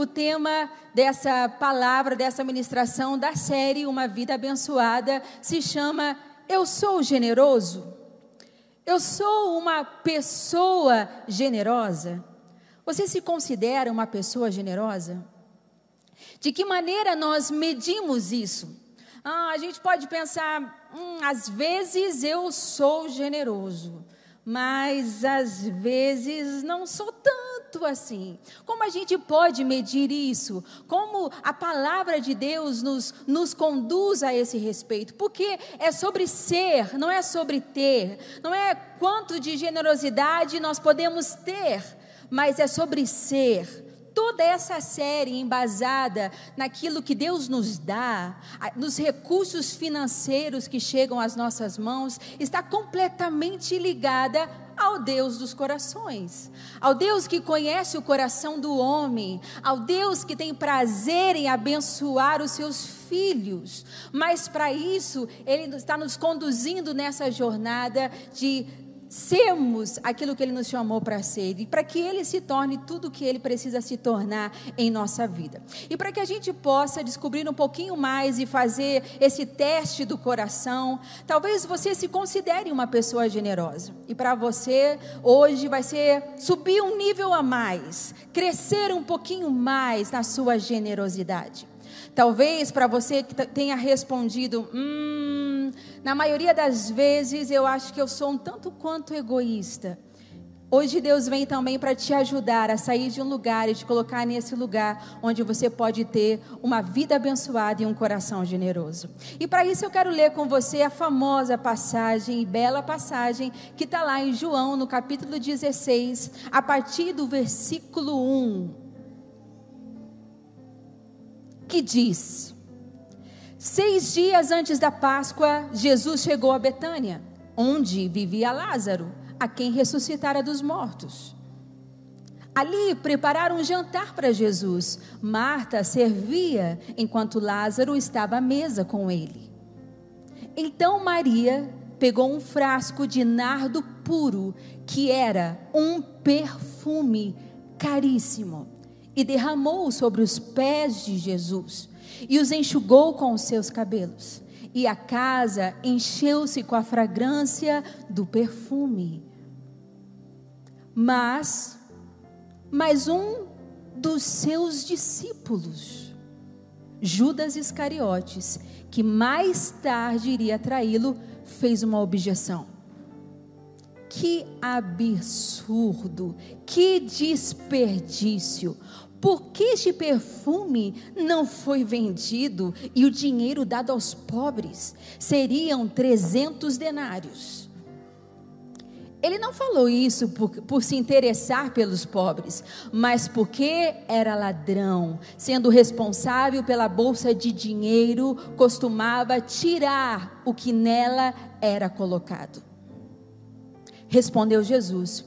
o tema dessa palavra, dessa ministração da série Uma Vida Abençoada se chama Eu Sou Generoso. Eu sou uma pessoa generosa. Você se considera uma pessoa generosa? De que maneira nós medimos isso? Ah, a gente pode pensar, hum, às vezes eu sou generoso, mas às vezes não sou tanto assim. Como a gente pode medir isso? Como a palavra de Deus nos, nos conduz a esse respeito? Porque é sobre ser, não é sobre ter, não é quanto de generosidade nós podemos ter, mas é sobre ser toda essa série embasada naquilo que Deus nos dá, nos recursos financeiros que chegam às nossas mãos, está completamente ligada ao Deus dos corações, ao Deus que conhece o coração do homem, ao Deus que tem prazer em abençoar os seus filhos. Mas para isso, Ele está nos conduzindo nessa jornada de sermos aquilo que Ele nos chamou para ser e para que Ele se torne tudo o que Ele precisa se tornar em nossa vida. E para que a gente possa descobrir um pouquinho mais e fazer esse teste do coração, talvez você se considere uma pessoa generosa. E para você, hoje vai ser subir um nível a mais, crescer um pouquinho mais na sua generosidade. Talvez para você que tenha respondido, hum, na maioria das vezes eu acho que eu sou um tanto quanto egoísta. Hoje Deus vem também para te ajudar a sair de um lugar e te colocar nesse lugar onde você pode ter uma vida abençoada e um coração generoso. E para isso eu quero ler com você a famosa passagem, bela passagem, que está lá em João, no capítulo 16, a partir do versículo 1 que diz: Seis dias antes da Páscoa, Jesus chegou a Betânia, onde vivia Lázaro, a quem ressuscitara dos mortos. Ali prepararam um jantar para Jesus. Marta servia enquanto Lázaro estava à mesa com ele. Então Maria pegou um frasco de nardo puro, que era um perfume caríssimo e derramou sobre os pés de Jesus e os enxugou com os seus cabelos. E a casa encheu-se com a fragrância do perfume. Mas, mais um dos seus discípulos, Judas Iscariotes, que mais tarde iria traí-lo, fez uma objeção. Que absurdo, que desperdício. Por que este perfume não foi vendido e o dinheiro dado aos pobres? Seriam 300 denários. Ele não falou isso por, por, se interessar pelos pobres, mas porque era ladrão, sendo responsável pela bolsa de dinheiro, costumava tirar o que nela era colocado. Respondeu Jesus: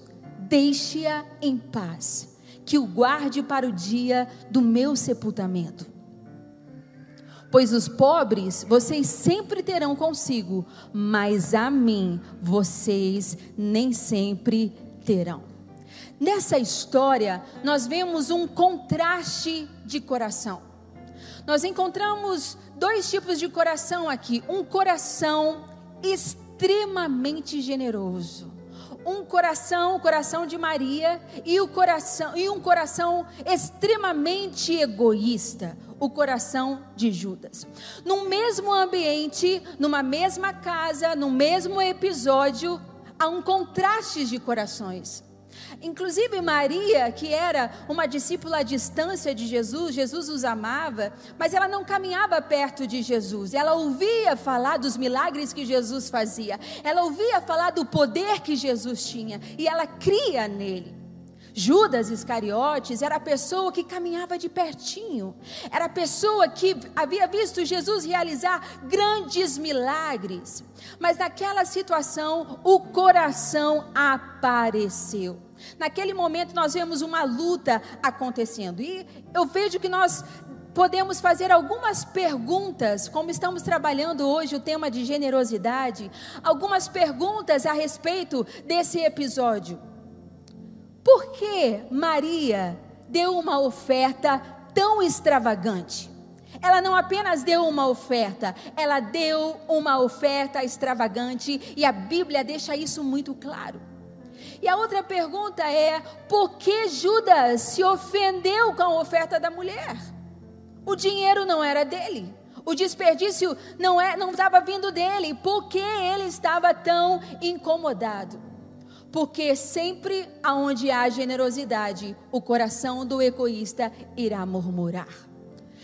Deixe-a em paz que o guarde para o dia do meu sepultamento. Pois os pobres vocês sempre terão consigo, mas a mim vocês nem sempre terão. Nessa história, nós vemos um contraste de coração. Nós encontramos dois tipos de coração aqui: um coração extremamente generoso um coração, o coração de Maria, e o coração e um coração extremamente egoísta, o coração de Judas. No mesmo ambiente, numa mesma casa, no mesmo episódio, há um contraste de corações. Inclusive Maria, que era uma discípula à distância de Jesus, Jesus os amava, mas ela não caminhava perto de Jesus. Ela ouvia falar dos milagres que Jesus fazia. Ela ouvia falar do poder que Jesus tinha e ela cria nele. Judas Iscariotes era a pessoa que caminhava de pertinho, era a pessoa que havia visto Jesus realizar grandes milagres, mas naquela situação o coração apareceu. Naquele momento nós vemos uma luta acontecendo. E eu vejo que nós podemos fazer algumas perguntas, como estamos trabalhando hoje o tema de generosidade, algumas perguntas a respeito desse episódio. Por que Maria deu uma oferta tão extravagante. Ela não apenas deu uma oferta, ela deu uma oferta extravagante e a Bíblia deixa isso muito claro. E a outra pergunta é: por que Judas se ofendeu com a oferta da mulher? O dinheiro não era dele. O desperdício não é, não estava vindo dele. Por que ele estava tão incomodado? Porque sempre aonde há generosidade, o coração do egoísta irá murmurar.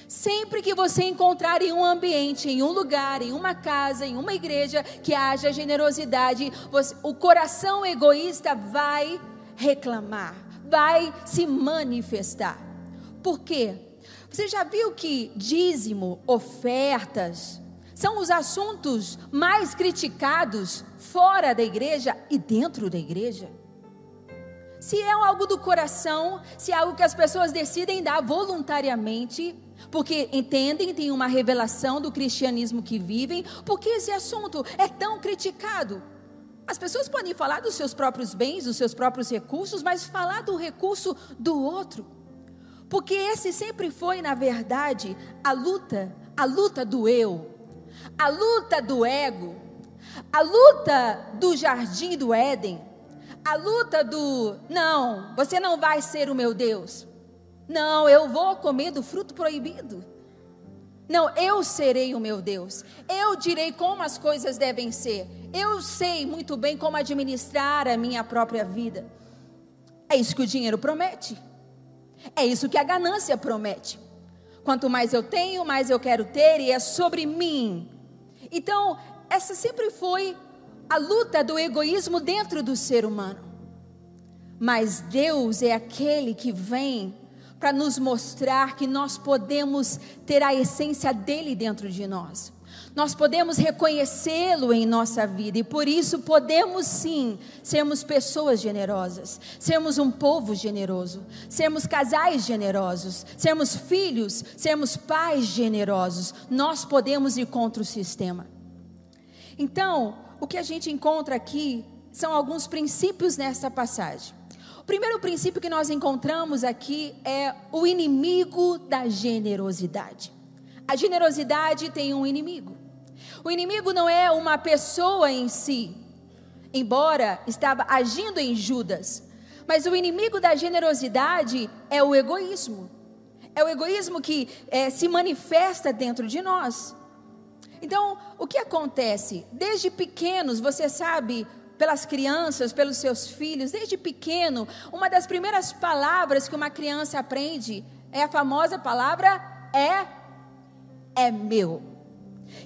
Sempre que você encontrar em um ambiente, em um lugar, em uma casa, em uma igreja que haja generosidade, você, o coração egoísta vai reclamar, vai se manifestar. Por quê? Você já viu que dízimo, ofertas, são os assuntos mais criticados fora da igreja e dentro da igreja? Se é algo do coração, se é algo que as pessoas decidem dar voluntariamente, porque entendem, têm uma revelação do cristianismo que vivem, porque esse assunto é tão criticado. As pessoas podem falar dos seus próprios bens, dos seus próprios recursos, mas falar do recurso do outro. Porque esse sempre foi, na verdade, a luta, a luta do eu, a luta do ego, a luta do jardim do Éden, a luta do não, você não vai ser o meu Deus. Não, eu vou comer do fruto proibido. Não, eu serei o meu Deus. Eu direi como as coisas devem ser. Eu sei muito bem como administrar a minha própria vida. É isso que o dinheiro promete. É isso que a ganância promete. Quanto mais eu tenho, mais eu quero ter, e é sobre mim. Então, essa sempre foi a luta do egoísmo dentro do ser humano. Mas Deus é aquele que vem para nos mostrar que nós podemos ter a essência dele dentro de nós. Nós podemos reconhecê-lo em nossa vida e por isso podemos sim sermos pessoas generosas, sermos um povo generoso, sermos casais generosos, sermos filhos, sermos pais generosos. Nós podemos ir contra o sistema. Então, o que a gente encontra aqui são alguns princípios nessa passagem primeiro princípio que nós encontramos aqui é o inimigo da generosidade. A generosidade tem um inimigo. O inimigo não é uma pessoa em si, embora estava agindo em Judas, mas o inimigo da generosidade é o egoísmo. É o egoísmo que é, se manifesta dentro de nós. Então, o que acontece? Desde pequenos, você sabe, pelas crianças, pelos seus filhos, desde pequeno, uma das primeiras palavras que uma criança aprende é a famosa palavra é é meu.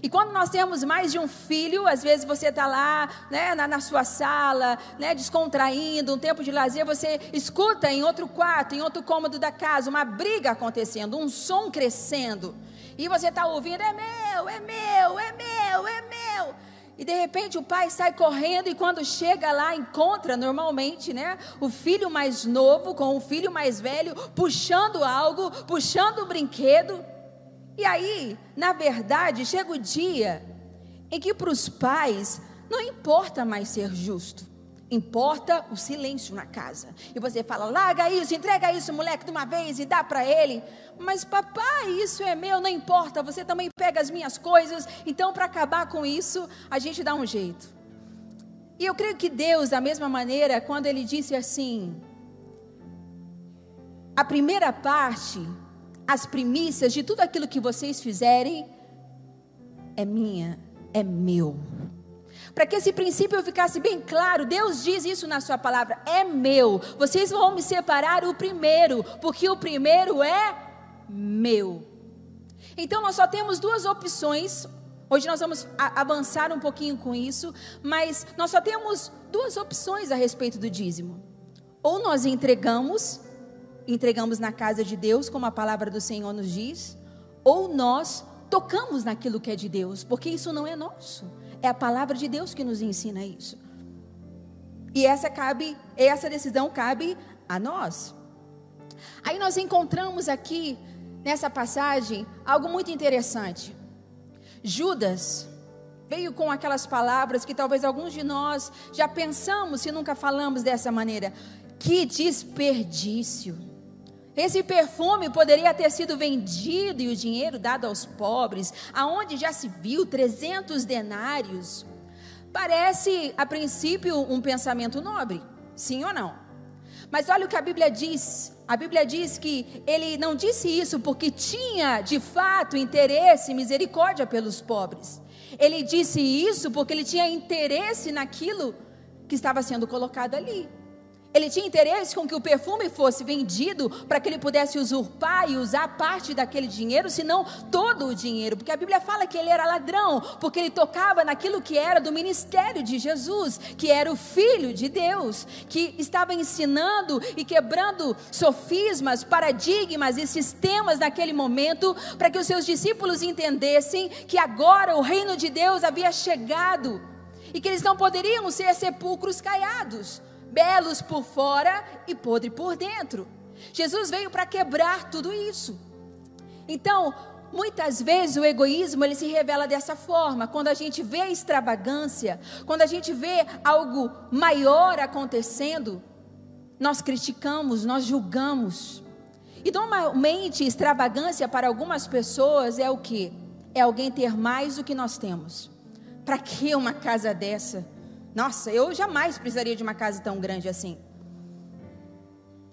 E quando nós temos mais de um filho, às vezes você está lá, né, na, na, sua sala, né, descontraindo, um tempo de lazer, você escuta em outro quarto, em outro cômodo da casa, uma briga acontecendo, um som crescendo. E você está ouvindo, é meu, é meu, é meu, é meu. E de repente o pai sai correndo e quando chega lá encontra normalmente, né, o filho mais novo com o filho mais velho puxando algo, puxando o um brinquedo. E aí, na verdade, chega o dia em que para os pais não importa mais ser justo. Importa o silêncio na casa. E você fala: larga isso, entrega isso, moleque, de uma vez e dá para ele. Mas papai, isso é meu, não importa. Você também pega as minhas coisas. Então, para acabar com isso, a gente dá um jeito. E eu creio que Deus, da mesma maneira, quando Ele disse assim: a primeira parte, as primícias de tudo aquilo que vocês fizerem, é minha, é meu. Para que esse princípio ficasse bem claro, Deus diz isso na sua palavra: é meu. Vocês vão me separar o primeiro, porque o primeiro é meu. Então nós só temos duas opções. Hoje nós vamos avançar um pouquinho com isso, mas nós só temos duas opções a respeito do dízimo. Ou nós entregamos, entregamos na casa de Deus, como a palavra do Senhor nos diz, ou nós tocamos naquilo que é de Deus, porque isso não é nosso. É a palavra de Deus que nos ensina isso. E essa cabe, essa decisão cabe a nós. Aí nós encontramos aqui nessa passagem algo muito interessante. Judas veio com aquelas palavras que talvez alguns de nós já pensamos se nunca falamos dessa maneira. Que desperdício! Esse perfume poderia ter sido vendido e o dinheiro dado aos pobres, aonde já se viu 300 denários. Parece, a princípio, um pensamento nobre, sim ou não? Mas olha o que a Bíblia diz. A Bíblia diz que ele não disse isso porque tinha, de fato, interesse e misericórdia pelos pobres. Ele disse isso porque ele tinha interesse naquilo que estava sendo colocado ali. Ele tinha interesse com que o perfume fosse vendido para que ele pudesse usurpar e usar parte daquele dinheiro, se não todo o dinheiro, porque a Bíblia fala que ele era ladrão, porque ele tocava naquilo que era do ministério de Jesus, que era o Filho de Deus, que estava ensinando e quebrando sofismas, paradigmas e sistemas naquele momento, para que os seus discípulos entendessem que agora o reino de Deus havia chegado e que eles não poderiam ser sepulcros caiados belos por fora e podre por dentro. Jesus veio para quebrar tudo isso. Então, muitas vezes o egoísmo ele se revela dessa forma, quando a gente vê extravagância, quando a gente vê algo maior acontecendo, nós criticamos, nós julgamos. E normalmente extravagância para algumas pessoas é o que? É alguém ter mais do que nós temos. Para que uma casa dessa? Nossa, eu jamais precisaria de uma casa tão grande assim.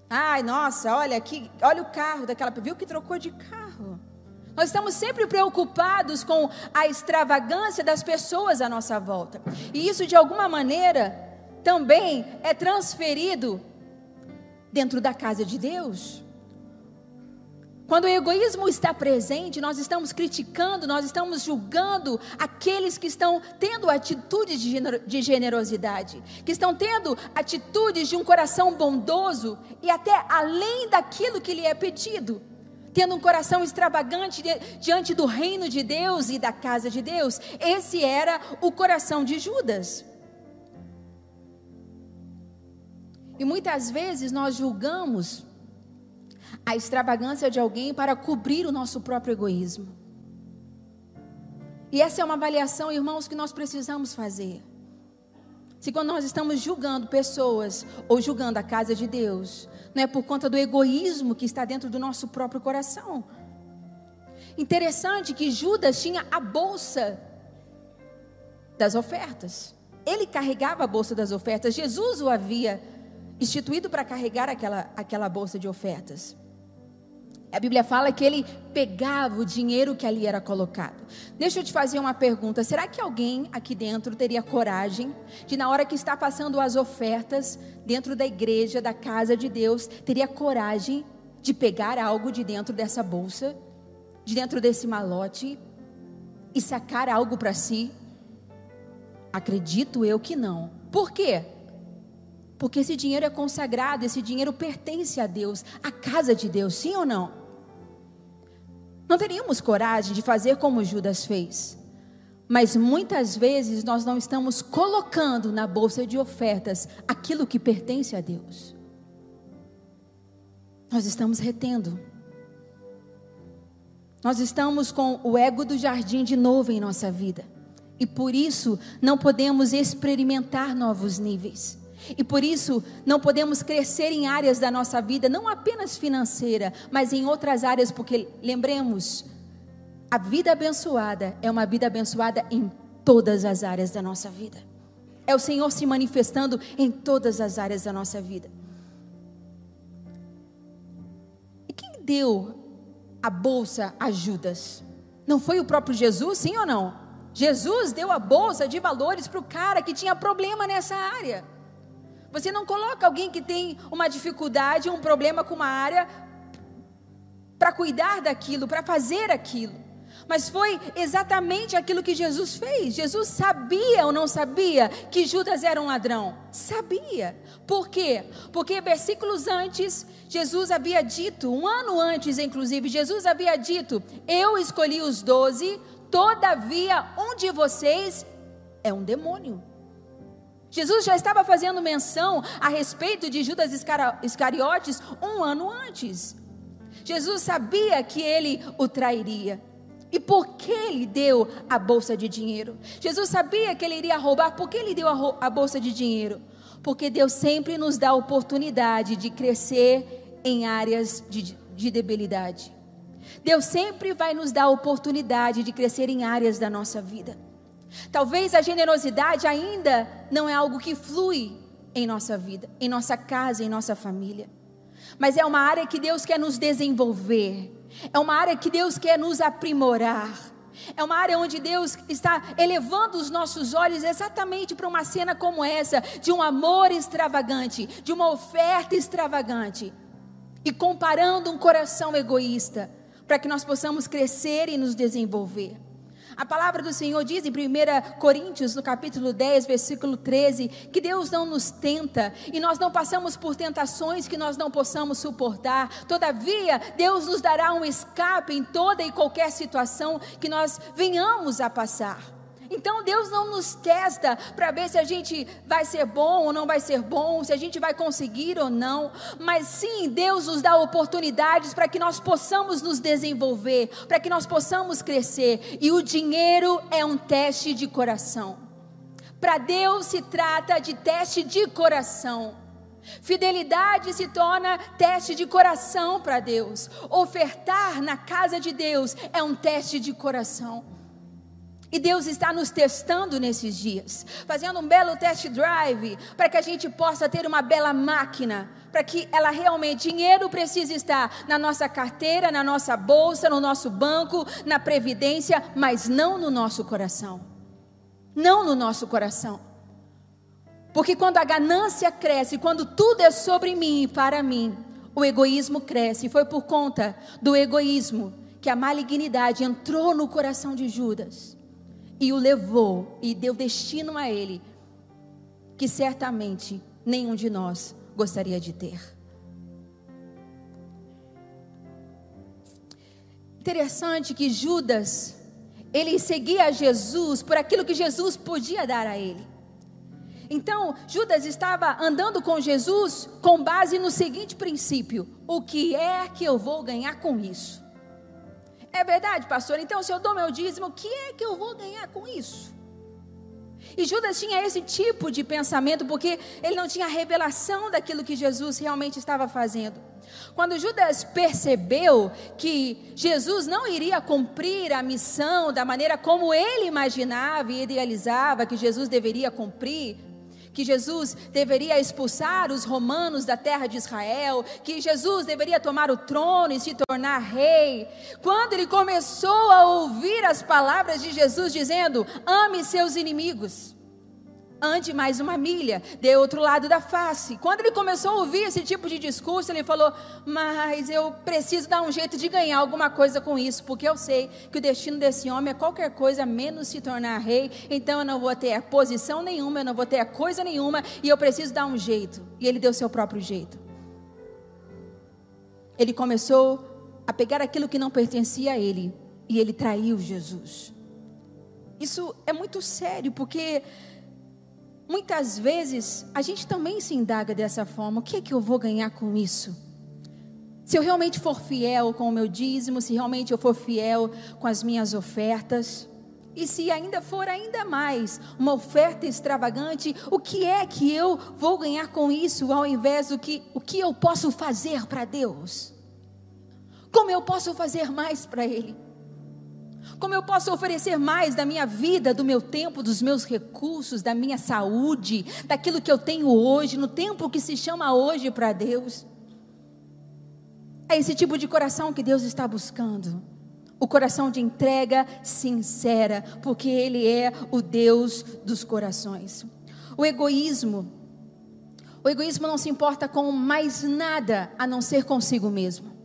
Ai, nossa, olha aqui, olha o carro daquela, viu que trocou de carro. Nós estamos sempre preocupados com a extravagância das pessoas à nossa volta. E isso de alguma maneira também é transferido dentro da casa de Deus. Quando o egoísmo está presente, nós estamos criticando, nós estamos julgando aqueles que estão tendo atitudes de generosidade, que estão tendo atitudes de um coração bondoso e até além daquilo que lhe é pedido, tendo um coração extravagante diante do reino de Deus e da casa de Deus. Esse era o coração de Judas. E muitas vezes nós julgamos a extravagância de alguém para cobrir o nosso próprio egoísmo. E essa é uma avaliação, irmãos, que nós precisamos fazer. Se quando nós estamos julgando pessoas ou julgando a casa de Deus, não é por conta do egoísmo que está dentro do nosso próprio coração. Interessante que Judas tinha a bolsa das ofertas. Ele carregava a bolsa das ofertas. Jesus o havia instituído para carregar aquela, aquela bolsa de ofertas. A Bíblia fala que ele pegava o dinheiro que ali era colocado. Deixa eu te fazer uma pergunta: será que alguém aqui dentro teria coragem de, na hora que está passando as ofertas dentro da igreja, da casa de Deus, teria coragem de pegar algo de dentro dessa bolsa, de dentro desse malote e sacar algo para si? Acredito eu que não. Por quê? Porque esse dinheiro é consagrado, esse dinheiro pertence a Deus, à casa de Deus, sim ou não? Não teríamos coragem de fazer como Judas fez. Mas muitas vezes nós não estamos colocando na bolsa de ofertas aquilo que pertence a Deus. Nós estamos retendo. Nós estamos com o ego do jardim de novo em nossa vida. E por isso não podemos experimentar novos níveis. E por isso não podemos crescer em áreas da nossa vida, não apenas financeira, mas em outras áreas, porque lembremos, a vida abençoada é uma vida abençoada em todas as áreas da nossa vida. É o Senhor se manifestando em todas as áreas da nossa vida. E quem deu a bolsa a Judas? Não foi o próprio Jesus, sim ou não? Jesus deu a bolsa de valores para o cara que tinha problema nessa área. Você não coloca alguém que tem uma dificuldade, um problema com uma área, para cuidar daquilo, para fazer aquilo. Mas foi exatamente aquilo que Jesus fez. Jesus sabia ou não sabia que Judas era um ladrão? Sabia. Por quê? Porque versículos antes, Jesus havia dito, um ano antes, inclusive, Jesus havia dito: Eu escolhi os doze, todavia um de vocês é um demônio. Jesus já estava fazendo menção a respeito de Judas Iscariotes um ano antes. Jesus sabia que ele o trairia. E por que ele deu a bolsa de dinheiro? Jesus sabia que ele iria roubar, por que ele deu a, bolsa de dinheiro? Porque Deus sempre nos dá a oportunidade de crescer em áreas de, de debilidade. Deus sempre vai nos dar a oportunidade de crescer em áreas da nossa vida. Talvez a generosidade ainda não é algo que flui em nossa vida, em nossa casa, em nossa família. Mas é uma área que Deus quer nos desenvolver. É uma área que Deus quer nos aprimorar. É uma área onde Deus está elevando os nossos olhos exatamente para uma cena como essa, de um amor extravagante, de uma oferta extravagante, e comparando um coração egoísta, para que nós possamos crescer e nos desenvolver. A palavra do Senhor diz em 1 Coríntios, no capítulo 10, versículo 13, que Deus não nos tenta e nós não passamos por tentações que nós não possamos suportar. Todavia, Deus nos dará um escape em toda e qualquer situação que nós venhamos a passar. Então Deus não nos testa para ver se a gente vai ser bom ou não vai ser bom, se a gente vai conseguir ou não, mas sim Deus nos dá oportunidades para que nós possamos nos desenvolver, para que nós possamos crescer. E o dinheiro é um teste de coração. Para Deus se trata de teste de coração. Fidelidade se torna teste de coração para Deus. Ofertar na casa de Deus é um teste de coração. E Deus está nos testando nesses dias, fazendo um belo test drive, para que a gente possa ter uma bela máquina, para que ela realmente, dinheiro precisa estar na nossa carteira, na nossa bolsa, no nosso banco, na previdência, mas não no nosso coração. Não no nosso coração. Porque quando a ganância cresce, quando tudo é sobre mim e para mim, o egoísmo cresce. E foi por conta do egoísmo que a malignidade entrou no coração de Judas e o levou e deu destino a ele, que certamente nenhum de nós gostaria de ter. Interessante que Judas, ele seguia Jesus por aquilo que Jesus podia dar a ele. Então, Judas estava andando com Jesus com base no seguinte princípio: o que é que eu vou ganhar com isso? É verdade, pastor? Então, se eu dou meu dízimo, o que é que eu vou ganhar com isso? E Judas tinha esse tipo de pensamento porque ele não tinha revelação daquilo que Jesus realmente estava fazendo. Quando Judas percebeu que Jesus não iria cumprir a missão da maneira como ele imaginava e idealizava que Jesus deveria cumprir, que Jesus deveria expulsar os romanos da terra de Israel, que Jesus deveria tomar o trono e se tornar rei. Quando ele começou a ouvir as palavras de Jesus dizendo: ame seus inimigos ande mais uma milha, dê outro lado da face. Quando ele começou a ouvir esse tipo de discurso, ele falou: Mas eu preciso dar um jeito de ganhar alguma coisa com isso, porque eu sei que o destino desse homem é qualquer coisa menos se tornar rei, então eu não vou ter posição nenhuma, eu não vou ter coisa nenhuma, e eu preciso dar um jeito. E ele deu seu próprio jeito. Ele começou a pegar aquilo que não pertencia a ele, e ele traiu Jesus. Isso é muito sério, porque Muitas vezes a gente também se indaga dessa forma: o que é que eu vou ganhar com isso? Se eu realmente for fiel com o meu dízimo, se realmente eu for fiel com as minhas ofertas, e se ainda for ainda mais uma oferta extravagante, o que é que eu vou ganhar com isso ao invés do que o que eu posso fazer para Deus? Como eu posso fazer mais para Ele? Como eu posso oferecer mais da minha vida, do meu tempo, dos meus recursos, da minha saúde, daquilo que eu tenho hoje, no tempo que se chama hoje para Deus? É esse tipo de coração que Deus está buscando. O coração de entrega sincera, porque Ele é o Deus dos corações. O egoísmo, o egoísmo não se importa com mais nada a não ser consigo mesmo.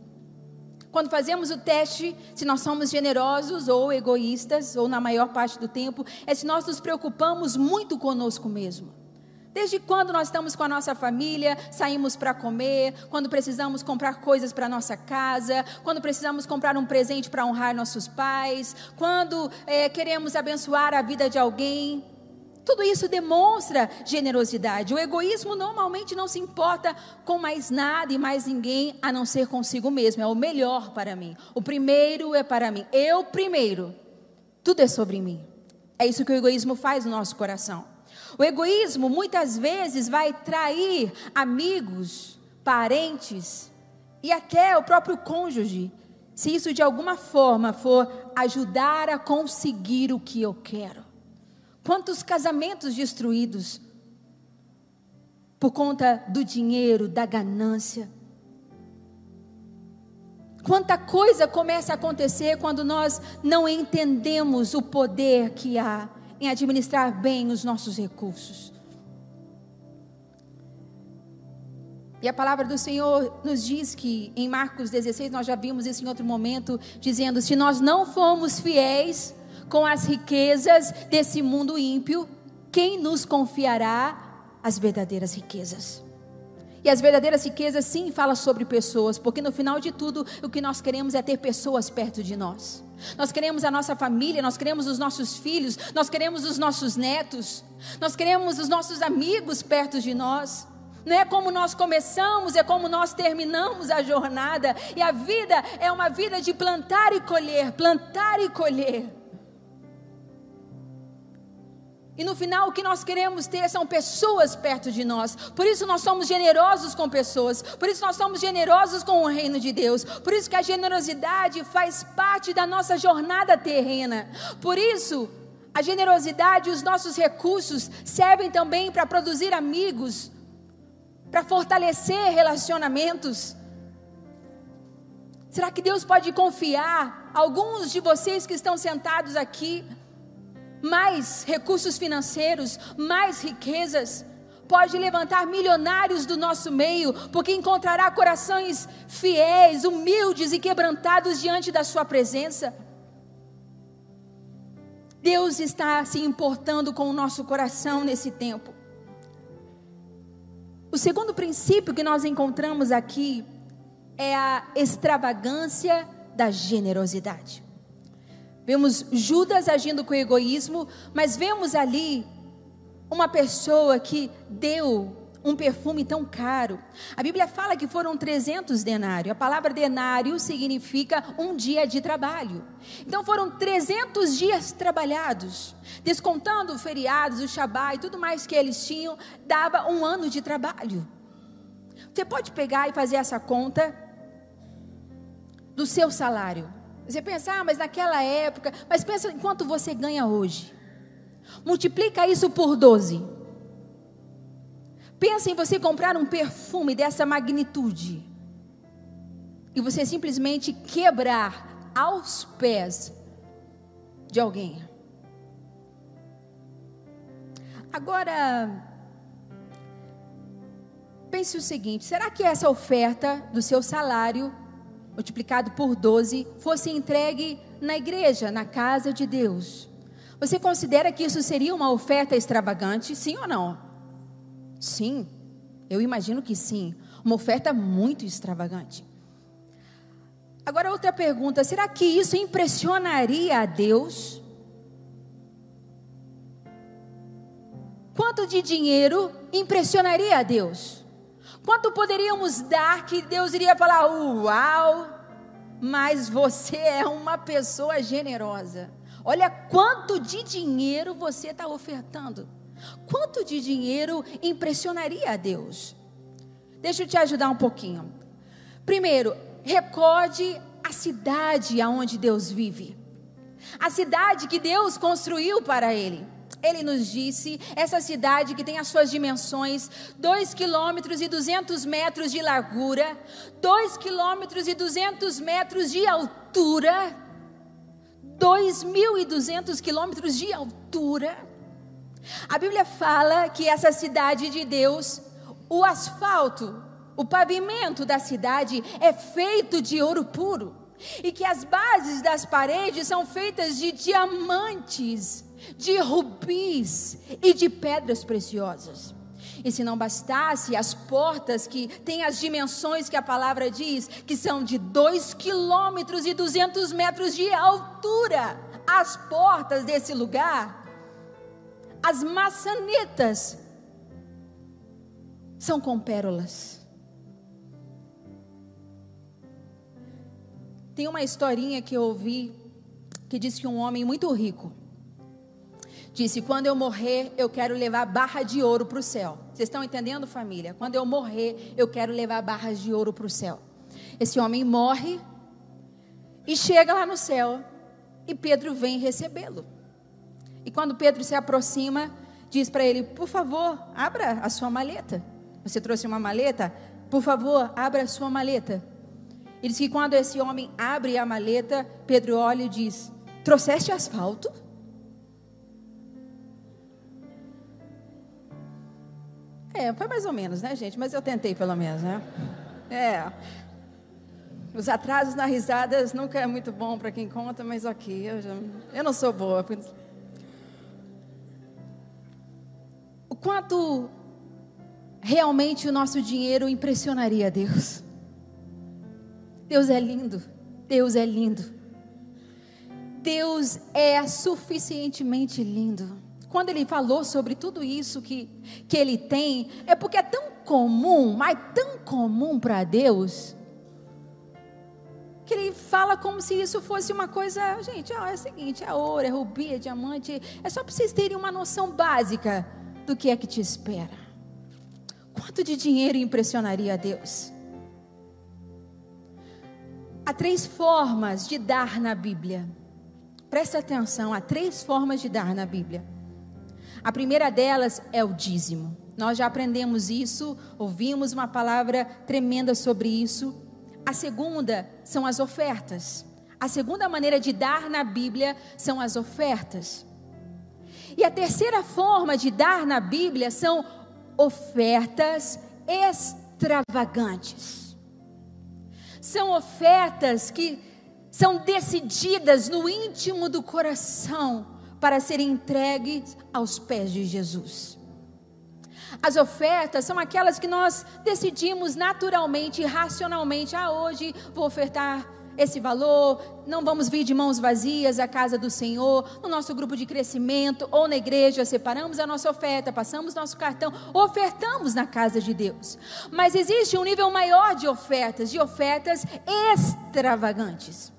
Quando fazemos o teste, se nós somos generosos ou egoístas, ou na maior parte do tempo, é se nós nos preocupamos muito conosco mesmo. Desde quando nós estamos com a nossa família, saímos para comer, quando precisamos comprar coisas para nossa casa, quando precisamos comprar um presente para honrar nossos pais, quando é, queremos abençoar a vida de alguém, tudo isso demonstra generosidade. O egoísmo normalmente não se importa com mais nada e mais ninguém a não ser consigo mesmo. É o melhor para mim. O primeiro é para mim. Eu primeiro. Tudo é sobre mim. É isso que o egoísmo faz no nosso coração. O egoísmo muitas vezes vai trair amigos, parentes e até o próprio cônjuge, se isso de alguma forma for ajudar a conseguir o que eu quero. Quantos casamentos destruídos por conta do dinheiro, da ganância. Quanta coisa começa a acontecer quando nós não entendemos o poder que há em administrar bem os nossos recursos. E a palavra do Senhor nos diz que em Marcos 16, nós já vimos isso em outro momento, dizendo: se nós não formos fiéis com as riquezas desse mundo ímpio, quem nos confiará as verdadeiras riquezas? E as verdadeiras riquezas, sim, fala sobre pessoas, porque no final de tudo, o que nós queremos é ter pessoas perto de nós. Nós queremos a nossa família, nós queremos os nossos filhos, nós queremos os nossos netos, nós queremos os nossos amigos perto de nós. Não é como nós começamos, é como nós terminamos a jornada. E a vida é uma vida de plantar e colher, plantar e colher. E no final, o que nós queremos ter são pessoas perto de nós. Por isso, nós somos generosos com pessoas. Por isso, nós somos generosos com o reino de Deus. Por isso, que a generosidade faz parte da nossa jornada terrena. Por isso, a generosidade e os nossos recursos servem também para produzir amigos, para fortalecer relacionamentos. Será que Deus pode confiar alguns de vocês que estão sentados aqui? Mais recursos financeiros, mais riquezas. Pode levantar milionários do nosso meio, porque encontrará corações fiéis, humildes e quebrantados diante da Sua presença. Deus está se importando com o nosso coração nesse tempo. O segundo princípio que nós encontramos aqui é a extravagância da generosidade. Vemos Judas agindo com egoísmo, mas vemos ali uma pessoa que deu um perfume tão caro. A Bíblia fala que foram 300 denários. A palavra denário significa um dia de trabalho. Então foram 300 dias trabalhados. Descontando feriados, o Shabá e tudo mais que eles tinham, dava um ano de trabalho. Você pode pegar e fazer essa conta do seu salário. Você pensa, ah, mas naquela época, mas pensa em quanto você ganha hoje. Multiplica isso por 12. Pensa em você comprar um perfume dessa magnitude. E você simplesmente quebrar aos pés de alguém. Agora, pense o seguinte: será que essa oferta do seu salário multiplicado por 12, fosse entregue na igreja, na casa de Deus. Você considera que isso seria uma oferta extravagante? Sim ou não? Sim, eu imagino que sim. Uma oferta muito extravagante. Agora, outra pergunta: será que isso impressionaria a Deus? Quanto de dinheiro impressionaria a Deus? Quanto poderíamos dar que Deus iria falar: Uau, mas você é uma pessoa generosa. Olha quanto de dinheiro você está ofertando. Quanto de dinheiro impressionaria a Deus? Deixa eu te ajudar um pouquinho. Primeiro, recorde a cidade aonde Deus vive. A cidade que Deus construiu para ele ele nos disse, essa cidade que tem as suas dimensões, 2 quilômetros e 200 metros de largura, 2 quilômetros e 200 metros de altura, 2.200 quilômetros de altura. A Bíblia fala que essa cidade de Deus, o asfalto, o pavimento da cidade é feito de ouro puro. E que as bases das paredes são feitas de diamantes de rubis e de pedras preciosas. E se não bastasse, as portas que têm as dimensões que a palavra diz, que são de 2 quilômetros e 200 metros de altura, as portas desse lugar, as maçanetas, são com pérolas. Tem uma historinha que eu ouvi que diz que um homem muito rico, disse: Quando eu morrer, eu quero levar barra de ouro para o céu. Vocês estão entendendo, família? Quando eu morrer, eu quero levar barras de ouro para o céu. Esse homem morre e chega lá no céu. E Pedro vem recebê-lo. E quando Pedro se aproxima, diz para ele: Por favor, abra a sua maleta. Você trouxe uma maleta? Por favor, abra a sua maleta. Ele diz que quando esse homem abre a maleta, Pedro olha e diz: Trouxeste asfalto? É, foi mais ou menos, né, gente? Mas eu tentei pelo menos, né? É. Os atrasos nas risadas nunca é muito bom para quem conta, mas ok, eu, já, eu não sou boa. O quanto realmente o nosso dinheiro impressionaria a Deus. Deus é lindo, Deus é lindo. Deus é suficientemente lindo. Quando ele falou sobre tudo isso que, que ele tem, é porque é tão comum, mas tão comum para Deus, que ele fala como se isso fosse uma coisa, gente, ó, é o seguinte, é ouro, é rubi, é diamante, é só para vocês terem uma noção básica do que é que te espera. Quanto de dinheiro impressionaria a Deus? Há três formas de dar na Bíblia. Presta atenção, há três formas de dar na Bíblia. A primeira delas é o dízimo. Nós já aprendemos isso, ouvimos uma palavra tremenda sobre isso a segunda são as ofertas. A segunda maneira de dar na Bíblia são as ofertas. E a terceira forma de dar na Bíblia são ofertas extravagantes. São ofertas que são decididas no íntimo do coração para serem entregues aos pés de Jesus. As ofertas são aquelas que nós decidimos naturalmente, racionalmente. Ah, hoje vou ofertar esse valor, não vamos vir de mãos vazias à casa do Senhor, no nosso grupo de crescimento ou na igreja, separamos a nossa oferta, passamos nosso cartão, ofertamos na casa de Deus. Mas existe um nível maior de ofertas, de ofertas extravagantes.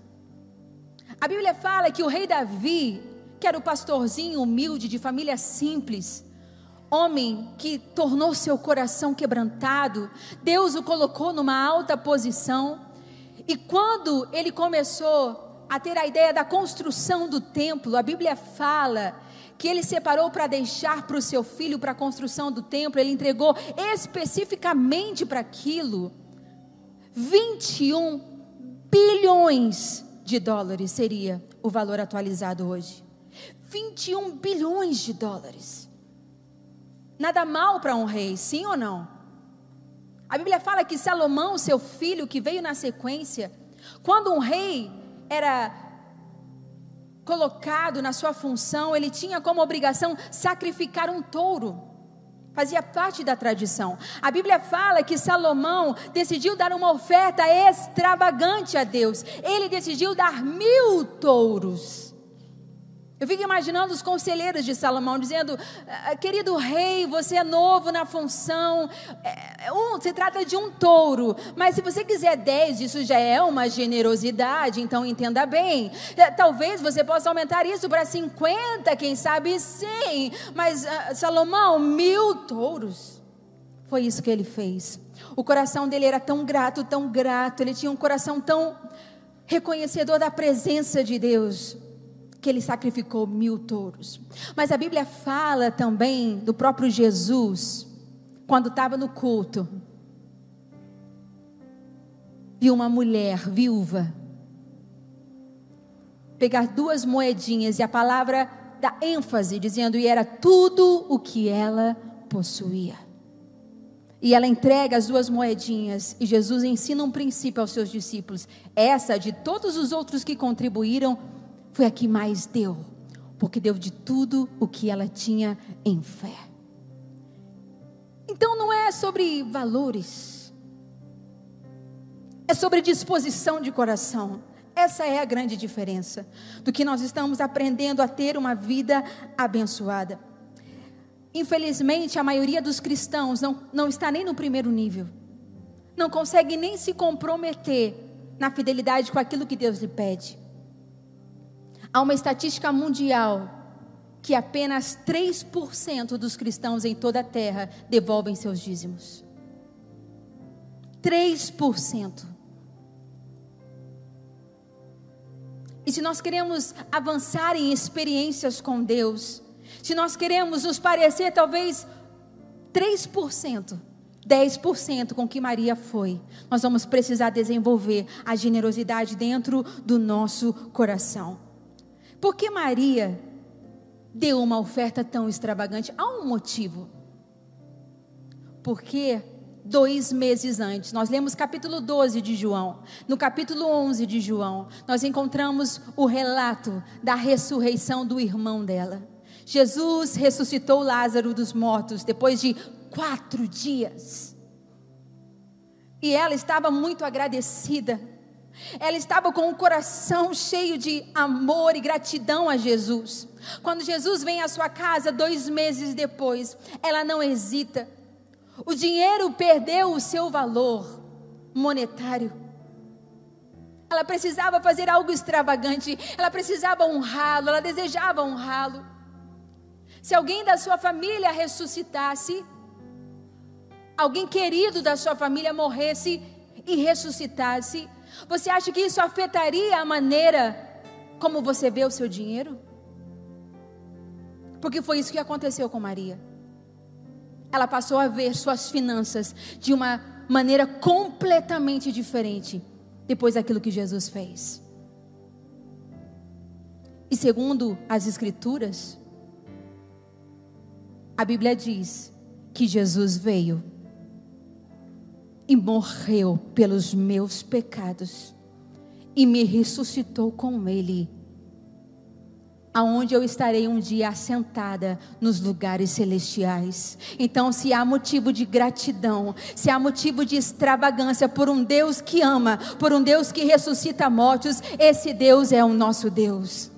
A Bíblia fala que o rei Davi, que era o pastorzinho humilde, de família simples, homem que tornou seu coração quebrantado, Deus o colocou numa alta posição. E quando ele começou a ter a ideia da construção do templo, a Bíblia fala que ele separou para deixar para o seu filho para a construção do templo, ele entregou especificamente para aquilo 21 bilhões de dólares seria o valor atualizado hoje. 21 bilhões de dólares. Nada mal para um rei, sim ou não? A Bíblia fala que Salomão, seu filho, que veio na sequência, quando um rei era colocado na sua função, ele tinha como obrigação sacrificar um touro. Fazia parte da tradição. A Bíblia fala que Salomão decidiu dar uma oferta extravagante a Deus. Ele decidiu dar mil touros. Eu fico imaginando os conselheiros de Salomão dizendo: ah, querido rei, você é novo na função. É, um, se trata de um touro, mas se você quiser dez, isso já é uma generosidade, então entenda bem. É, talvez você possa aumentar isso para 50, quem sabe 100. Mas uh, Salomão, mil touros. Foi isso que ele fez. O coração dele era tão grato, tão grato, ele tinha um coração tão reconhecedor da presença de Deus que ele sacrificou mil touros. Mas a Bíblia fala também do próprio Jesus, quando estava no culto, viu uma mulher viúva pegar duas moedinhas e a palavra dá ênfase, dizendo, e era tudo o que ela possuía. E ela entrega as duas moedinhas, e Jesus ensina um princípio aos seus discípulos. Essa, de todos os outros que contribuíram, foi a que mais deu, porque deu de tudo o que ela tinha em fé. Então não é sobre valores, é sobre disposição de coração. Essa é a grande diferença do que nós estamos aprendendo a ter uma vida abençoada. Infelizmente, a maioria dos cristãos não, não está nem no primeiro nível, não consegue nem se comprometer na fidelidade com aquilo que Deus lhe pede. Há uma estatística mundial que apenas 3% dos cristãos em toda a terra devolvem seus dízimos. 3%. E se nós queremos avançar em experiências com Deus, se nós queremos nos parecer talvez 3%, 10% com que Maria foi, nós vamos precisar desenvolver a generosidade dentro do nosso coração. Por que Maria deu uma oferta tão extravagante? Há um motivo. Porque dois meses antes. Nós lemos capítulo 12 de João. No capítulo 11 de João, nós encontramos o relato da ressurreição do irmão dela. Jesus ressuscitou Lázaro dos mortos depois de quatro dias. E ela estava muito agradecida. Ela estava com o coração cheio de amor e gratidão a Jesus. Quando Jesus vem à sua casa dois meses depois, ela não hesita o dinheiro perdeu o seu valor monetário. Ela precisava fazer algo extravagante, ela precisava honrá-lo, ela desejava honrá-lo. Se alguém da sua família ressuscitasse, alguém querido da sua família morresse e ressuscitasse, você acha que isso afetaria a maneira como você vê o seu dinheiro? Porque foi isso que aconteceu com Maria ela passou a ver suas finanças de uma maneira completamente diferente depois daquilo que Jesus fez. E segundo as Escrituras, a Bíblia diz que Jesus veio e morreu pelos meus pecados e me ressuscitou com Ele aonde eu estarei um dia assentada nos lugares celestiais. Então, se há motivo de gratidão, se há motivo de extravagância por um Deus que ama, por um Deus que ressuscita mortos, esse Deus é o nosso Deus.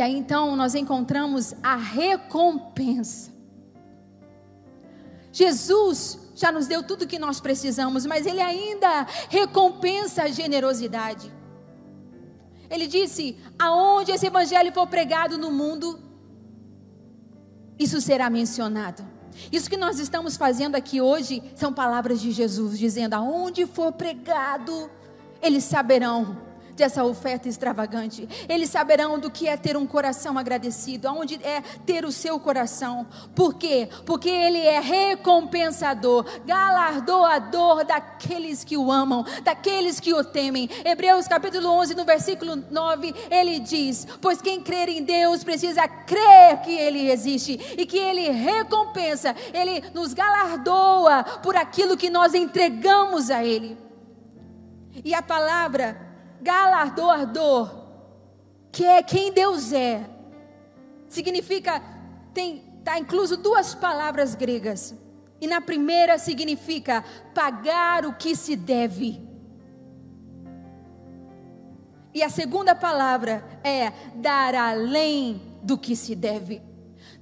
E aí então nós encontramos a recompensa. Jesus já nos deu tudo o que nós precisamos, mas Ele ainda recompensa a generosidade. Ele disse: aonde esse evangelho for pregado no mundo, isso será mencionado. Isso que nós estamos fazendo aqui hoje são palavras de Jesus, dizendo: aonde for pregado, eles saberão dessa oferta extravagante. Eles saberão do que é ter um coração agradecido, aonde é ter o seu coração. Por quê? Porque ele é recompensador, galardoador daqueles que o amam, daqueles que o temem. Hebreus capítulo 11, no versículo 9, ele diz: "Pois quem crer em Deus precisa crer que ele existe e que ele recompensa, ele nos galardoa por aquilo que nós entregamos a ele." E a palavra galardoador, que é quem Deus é. Significa, tem, está incluso duas palavras gregas. E na primeira significa pagar o que se deve. E a segunda palavra é dar além do que se deve.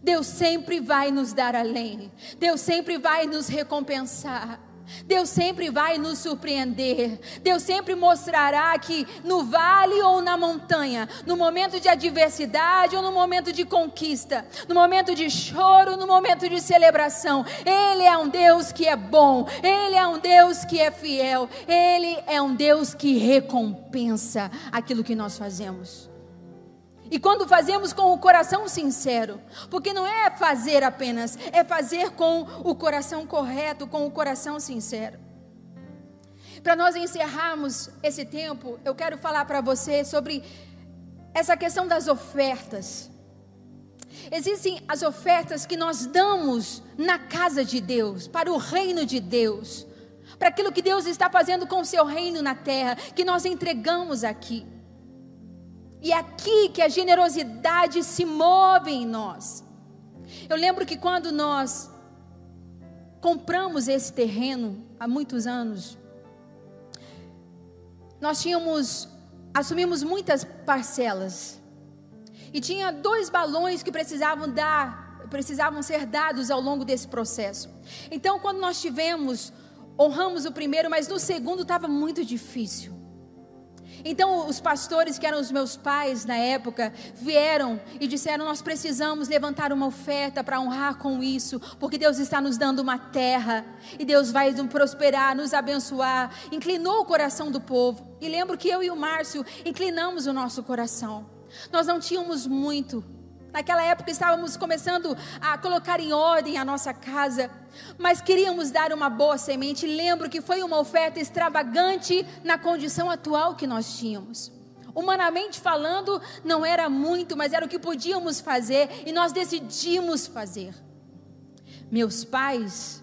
Deus sempre vai nos dar além. Deus sempre vai nos recompensar. Deus sempre vai nos surpreender. Deus sempre mostrará que no vale ou na montanha, no momento de adversidade ou no momento de conquista, no momento de choro, no momento de celebração, Ele é um Deus que é bom, Ele é um Deus que é fiel, Ele é um Deus que recompensa aquilo que nós fazemos. E quando fazemos com o coração sincero, porque não é fazer apenas, é fazer com o coração correto, com o coração sincero. Para nós encerrarmos esse tempo, eu quero falar para você sobre essa questão das ofertas. Existem as ofertas que nós damos na casa de Deus, para o reino de Deus, para aquilo que Deus está fazendo com o seu reino na terra, que nós entregamos aqui. E é aqui que a generosidade se move em nós. Eu lembro que quando nós compramos esse terreno há muitos anos, nós tínhamos assumimos muitas parcelas. E tinha dois balões que precisavam dar, precisavam ser dados ao longo desse processo. Então, quando nós tivemos, honramos o primeiro, mas no segundo estava muito difícil. Então, os pastores, que eram os meus pais na época, vieram e disseram: Nós precisamos levantar uma oferta para honrar com isso, porque Deus está nos dando uma terra e Deus vai nos prosperar, nos abençoar. Inclinou o coração do povo. E lembro que eu e o Márcio inclinamos o nosso coração. Nós não tínhamos muito, Naquela época estávamos começando a colocar em ordem a nossa casa, mas queríamos dar uma boa semente. Lembro que foi uma oferta extravagante na condição atual que nós tínhamos. Humanamente falando, não era muito, mas era o que podíamos fazer e nós decidimos fazer. Meus pais,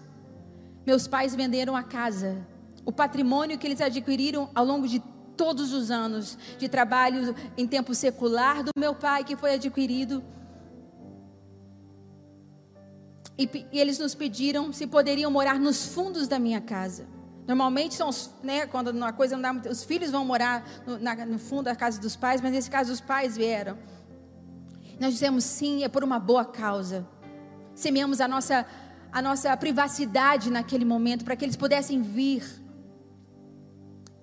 meus pais venderam a casa, o patrimônio que eles adquiriram ao longo de todos os anos de trabalho em tempo secular do meu pai que foi adquirido e, e, eles nos pediram se poderiam morar nos fundos da minha casa. Normalmente são, né, quando uma coisa não dá muito, os filhos vão morar no, na, no fundo da casa dos pais, mas nesse caso os pais vieram. Nós dissemos sim, é por uma boa causa. Semeamos a nossa, a nossa privacidade naquele momento para que eles pudessem vir.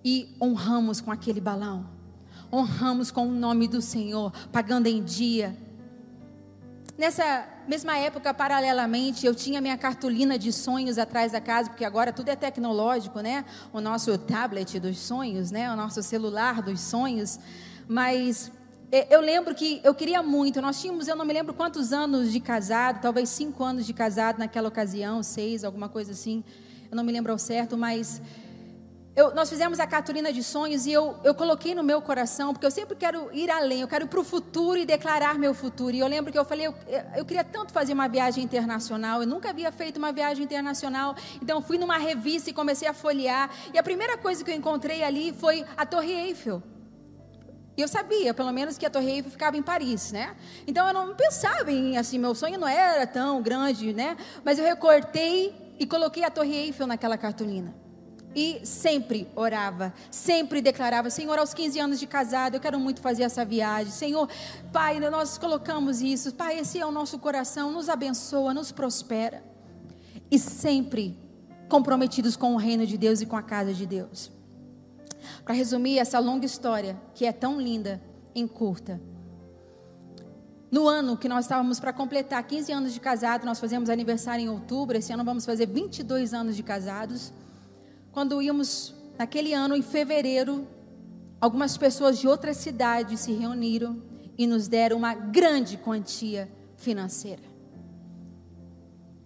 E honramos com aquele balão. Honramos com o nome do Senhor, pagando em dia Nessa mesma época, paralelamente, eu tinha minha cartolina de sonhos atrás da casa, porque agora tudo é tecnológico, né? O nosso tablet dos sonhos, né? O nosso celular dos sonhos. Mas eu lembro que eu queria muito. Nós tínhamos, eu não me lembro quantos anos de casado, talvez cinco anos de casado naquela ocasião, seis, alguma coisa assim. Eu não me lembro ao certo, mas eu, nós fizemos a cartolina de sonhos e eu, eu coloquei no meu coração, porque eu sempre quero ir além, eu quero ir para o futuro e declarar meu futuro. E eu lembro que eu falei, eu, eu queria tanto fazer uma viagem internacional, eu nunca havia feito uma viagem internacional, então fui numa revista e comecei a folhear. E a primeira coisa que eu encontrei ali foi a Torre Eiffel. E eu sabia, pelo menos, que a Torre Eiffel ficava em Paris, né? Então eu não pensava em, assim, meu sonho não era tão grande, né? Mas eu recortei e coloquei a Torre Eiffel naquela cartolina. E sempre orava, sempre declarava: Senhor, aos 15 anos de casado, eu quero muito fazer essa viagem. Senhor, Pai, nós colocamos isso. Pai, esse é o nosso coração. Nos abençoa, nos prospera. E sempre comprometidos com o reino de Deus e com a casa de Deus. Para resumir essa longa história, que é tão linda, em curta. No ano que nós estávamos para completar 15 anos de casado, nós fazemos aniversário em outubro. Esse ano vamos fazer 22 anos de casados quando íamos, naquele ano, em fevereiro, algumas pessoas de outras cidades se reuniram e nos deram uma grande quantia financeira.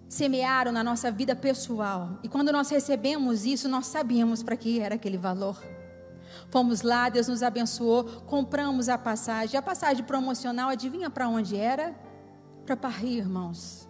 Semearam na nossa vida pessoal. E quando nós recebemos isso, nós sabíamos para que era aquele valor. Fomos lá, Deus nos abençoou, compramos a passagem. A passagem promocional, adivinha para onde era? Para Paris, irmãos.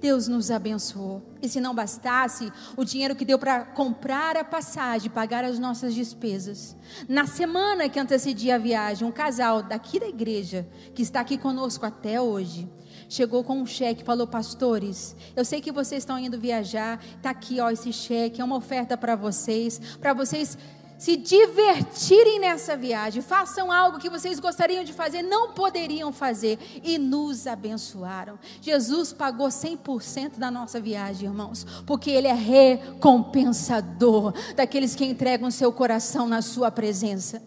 Deus nos abençoou. E se não bastasse, o dinheiro que deu para comprar a passagem, pagar as nossas despesas. Na semana que antecedia a viagem, um casal daqui da igreja, que está aqui conosco até hoje, chegou com um cheque falou: Pastores, eu sei que vocês estão indo viajar, está aqui ó, esse cheque, é uma oferta para vocês, para vocês se divertirem nessa viagem, façam algo que vocês gostariam de fazer, não poderiam fazer, e nos abençoaram. Jesus pagou 100% da nossa viagem, irmãos, porque Ele é recompensador daqueles que entregam seu coração na Sua presença.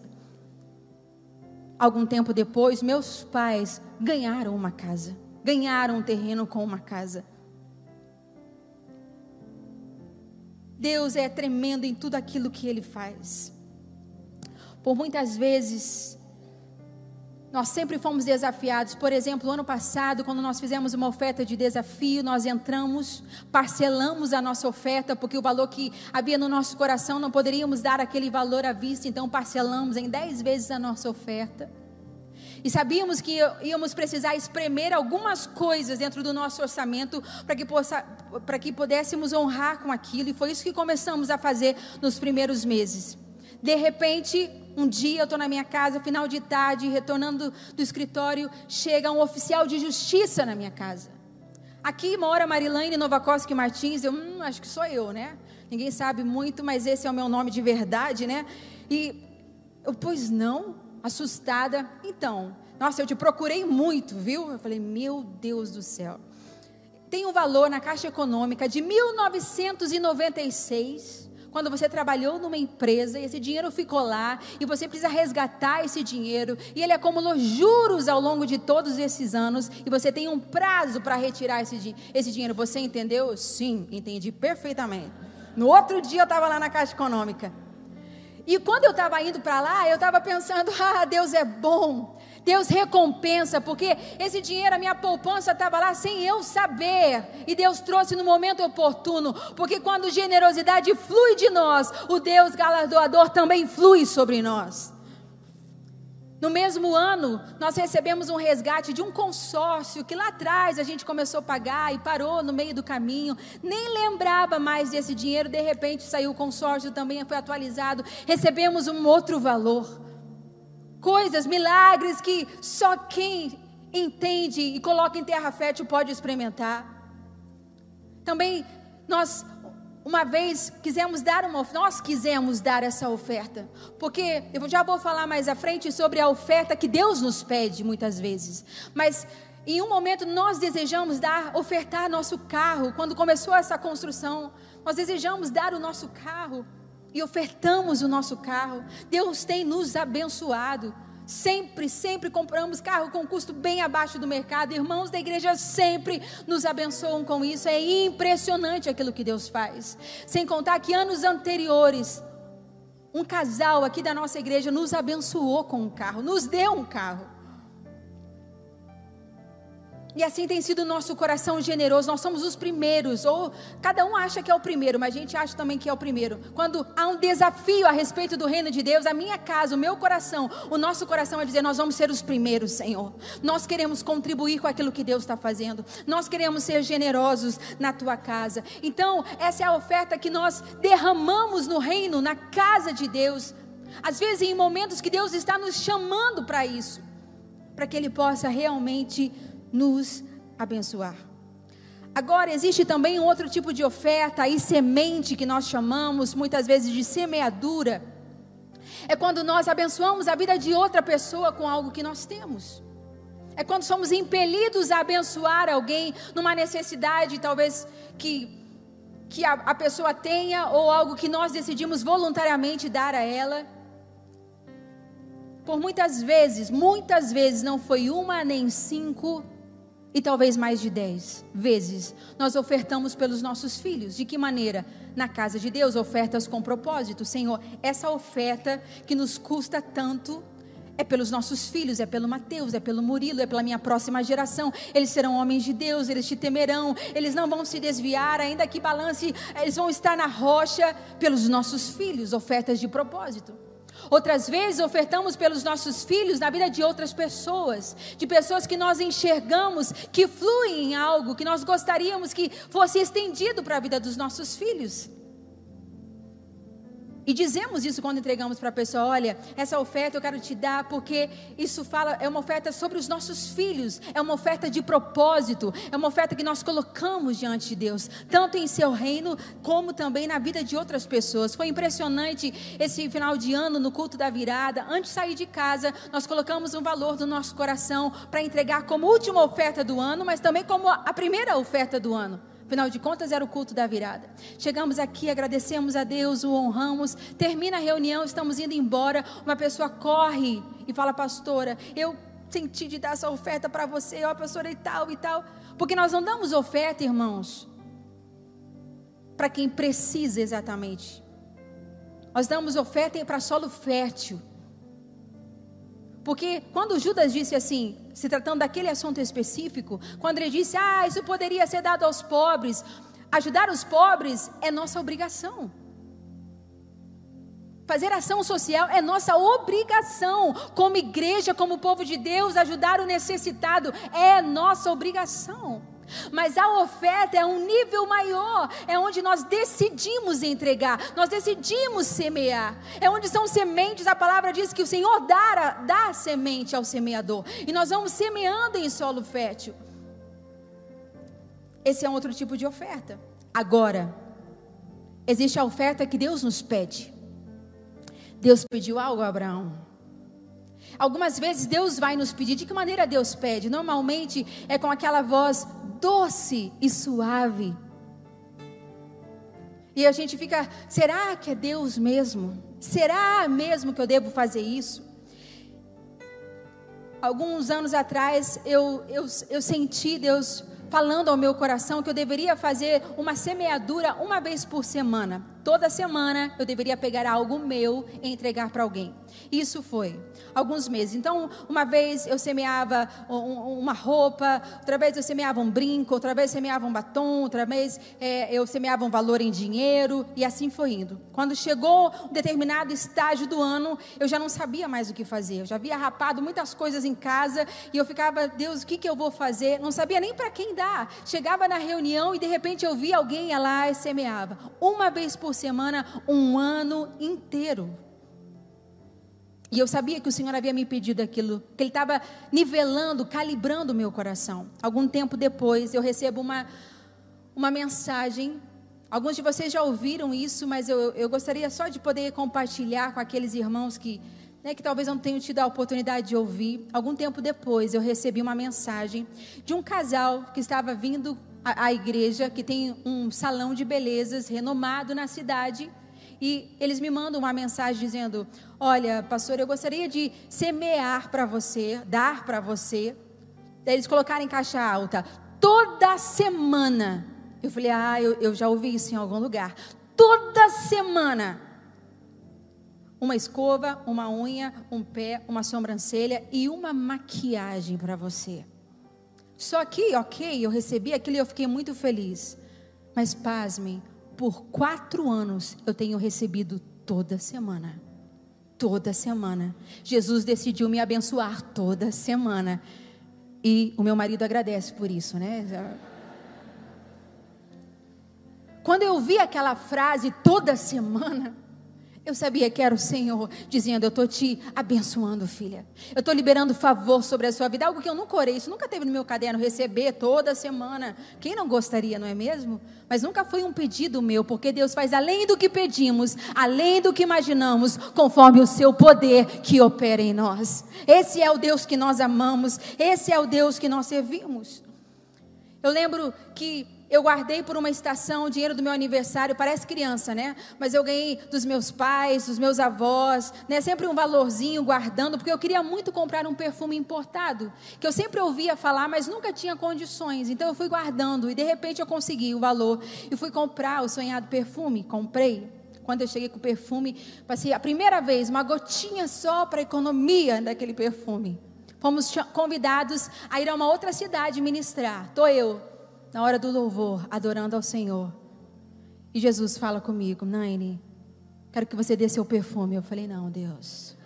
Algum tempo depois, meus pais ganharam uma casa, ganharam um terreno com uma casa. Deus é tremendo em tudo aquilo que Ele faz. Por muitas vezes, nós sempre fomos desafiados. Por exemplo, ano passado, quando nós fizemos uma oferta de desafio, nós entramos, parcelamos a nossa oferta, porque o valor que havia no nosso coração não poderíamos dar aquele valor à vista, então parcelamos em dez vezes a nossa oferta. E sabíamos que íamos precisar espremer algumas coisas dentro do nosso orçamento para que, possa, para que pudéssemos honrar com aquilo. E foi isso que começamos a fazer nos primeiros meses. De repente, um dia eu estou na minha casa, final de tarde, retornando do escritório, chega um oficial de justiça na minha casa. Aqui mora Marilane Novakoski Martins, eu hum, acho que sou eu, né? Ninguém sabe muito, mas esse é o meu nome de verdade, né? E eu, pois não, assustada. Então, nossa, eu te procurei muito, viu? Eu falei, meu Deus do céu. Tem um valor na Caixa Econômica de 1996 quando você trabalhou numa empresa e esse dinheiro ficou lá e você precisa resgatar esse dinheiro e ele acumulou juros ao longo de todos esses anos e você tem um prazo para retirar esse, esse dinheiro. Você entendeu? Sim, entendi perfeitamente. No outro dia eu estava lá na Caixa Econômica. E quando eu estava indo para lá, eu estava pensando: ah, Deus é bom. Deus recompensa, porque esse dinheiro, a minha poupança estava lá sem eu saber, e Deus trouxe no momento oportuno, porque quando generosidade flui de nós, o Deus galardoador também flui sobre nós. No mesmo ano, nós recebemos um resgate de um consórcio que lá atrás a gente começou a pagar e parou no meio do caminho, nem lembrava mais desse dinheiro, de repente saiu o consórcio também, foi atualizado, recebemos um outro valor. Coisas, milagres que só quem entende e coloca em terra fértil pode experimentar. Também nós uma vez quisemos dar uma nós quisemos dar essa oferta, porque eu já vou falar mais à frente sobre a oferta que Deus nos pede muitas vezes. Mas em um momento nós desejamos dar, ofertar nosso carro. Quando começou essa construção, nós desejamos dar o nosso carro e ofertamos o nosso carro. Deus tem nos abençoado. Sempre, sempre compramos carro com custo bem abaixo do mercado. Irmãos da igreja sempre nos abençoam com isso. É impressionante aquilo que Deus faz. Sem contar que anos anteriores, um casal aqui da nossa igreja nos abençoou com um carro, nos deu um carro. E assim tem sido o nosso coração generoso. Nós somos os primeiros, ou cada um acha que é o primeiro, mas a gente acha também que é o primeiro. Quando há um desafio a respeito do reino de Deus, a minha casa, o meu coração, o nosso coração é dizer: nós vamos ser os primeiros, Senhor. Nós queremos contribuir com aquilo que Deus está fazendo. Nós queremos ser generosos na tua casa. Então, essa é a oferta que nós derramamos no reino, na casa de Deus. Às vezes, em momentos que Deus está nos chamando para isso, para que Ele possa realmente nos abençoar. Agora, existe também outro tipo de oferta e semente que nós chamamos muitas vezes de semeadura. É quando nós abençoamos a vida de outra pessoa com algo que nós temos. É quando somos impelidos a abençoar alguém numa necessidade, talvez que, que a, a pessoa tenha, ou algo que nós decidimos voluntariamente dar a ela. Por muitas vezes, muitas vezes, não foi uma nem cinco e talvez mais de dez vezes nós ofertamos pelos nossos filhos. De que maneira? Na casa de Deus, ofertas com propósito. Senhor, essa oferta que nos custa tanto é pelos nossos filhos, é pelo Mateus, é pelo Murilo, é pela minha próxima geração. Eles serão homens de Deus, eles te temerão, eles não vão se desviar, ainda que balance, eles vão estar na rocha pelos nossos filhos, ofertas de propósito. Outras vezes ofertamos pelos nossos filhos na vida de outras pessoas, de pessoas que nós enxergamos que fluem em algo que nós gostaríamos que fosse estendido para a vida dos nossos filhos. E dizemos isso quando entregamos para a pessoa: olha, essa oferta eu quero te dar porque isso fala, é uma oferta sobre os nossos filhos, é uma oferta de propósito, é uma oferta que nós colocamos diante de Deus, tanto em seu reino, como também na vida de outras pessoas. Foi impressionante esse final de ano no culto da virada. Antes de sair de casa, nós colocamos um valor do nosso coração para entregar como última oferta do ano, mas também como a primeira oferta do ano. Afinal de contas, era o culto da virada. Chegamos aqui, agradecemos a Deus, o honramos. Termina a reunião, estamos indo embora. Uma pessoa corre e fala, pastora, eu senti de dar essa oferta para você, ó, pastora, e tal e tal. Porque nós não damos oferta, irmãos, para quem precisa exatamente. Nós damos oferta para solo fértil. Porque quando Judas disse assim, se tratando daquele assunto específico, quando ele disse, ah, isso poderia ser dado aos pobres, ajudar os pobres é nossa obrigação. Fazer ação social é nossa obrigação, como igreja, como povo de Deus, ajudar o necessitado é nossa obrigação. Mas a oferta é um nível maior, é onde nós decidimos entregar, nós decidimos semear. É onde são sementes, a palavra diz que o Senhor dá, dá semente ao semeador. E nós vamos semeando em solo fértil. Esse é um outro tipo de oferta. Agora, existe a oferta que Deus nos pede. Deus pediu algo a Abraão. Algumas vezes Deus vai nos pedir. De que maneira Deus pede? Normalmente é com aquela voz doce e suave. E a gente fica, será que é Deus mesmo? Será mesmo que eu devo fazer isso? Alguns anos atrás, eu, eu, eu senti Deus falando ao meu coração que eu deveria fazer uma semeadura uma vez por semana. Toda semana eu deveria pegar algo meu e entregar para alguém. Isso foi alguns meses. Então, uma vez eu semeava uma roupa, outra vez eu semeava um brinco, outra vez eu semeava um batom, outra vez é, eu semeava um valor em dinheiro, e assim foi indo. Quando chegou um determinado estágio do ano, eu já não sabia mais o que fazer. Eu já havia rapado muitas coisas em casa e eu ficava, Deus, o que, que eu vou fazer? Não sabia nem para quem dar. Chegava na reunião e de repente eu via alguém ia lá e semeava. Uma vez por semana, um ano inteiro. E eu sabia que o Senhor havia me pedido aquilo, que Ele estava nivelando, calibrando o meu coração. Algum tempo depois, eu recebo uma, uma mensagem. Alguns de vocês já ouviram isso, mas eu, eu gostaria só de poder compartilhar com aqueles irmãos que, né, que talvez não tenham tido a oportunidade de ouvir. Algum tempo depois, eu recebi uma mensagem de um casal que estava vindo à, à igreja, que tem um salão de belezas renomado na cidade. E eles me mandam uma mensagem dizendo: Olha, pastor, eu gostaria de semear para você, dar para você. Daí eles colocaram em caixa alta, toda semana. Eu falei: Ah, eu, eu já ouvi isso em algum lugar. Toda semana. Uma escova, uma unha, um pé, uma sobrancelha e uma maquiagem para você. Só que, ok, eu recebi aquilo e eu fiquei muito feliz. Mas pasmem, por quatro anos eu tenho recebido toda semana. Toda semana. Jesus decidiu me abençoar toda semana. E o meu marido agradece por isso, né? Quando eu vi aquela frase toda semana, eu sabia que era o Senhor dizendo: Eu estou te abençoando, filha. Eu estou liberando favor sobre a sua vida. Algo que eu nunca orei, isso nunca teve no meu caderno, receber toda semana. Quem não gostaria, não é mesmo? Mas nunca foi um pedido meu, porque Deus faz além do que pedimos, além do que imaginamos, conforme o seu poder que opera em nós. Esse é o Deus que nós amamos, esse é o Deus que nós servimos. Eu lembro que eu guardei por uma estação o dinheiro do meu aniversário, parece criança, né? Mas eu ganhei dos meus pais, dos meus avós, né? Sempre um valorzinho guardando, porque eu queria muito comprar um perfume importado, que eu sempre ouvia falar, mas nunca tinha condições. Então eu fui guardando e de repente eu consegui o valor e fui comprar o sonhado perfume. Comprei. Quando eu cheguei com o perfume, passei a primeira vez uma gotinha só para economia daquele perfume. Fomos convidados a ir a uma outra cidade ministrar. Tô eu na hora do louvor, adorando ao Senhor. E Jesus fala comigo, Naine, quero que você dê seu perfume. Eu falei, não, Deus.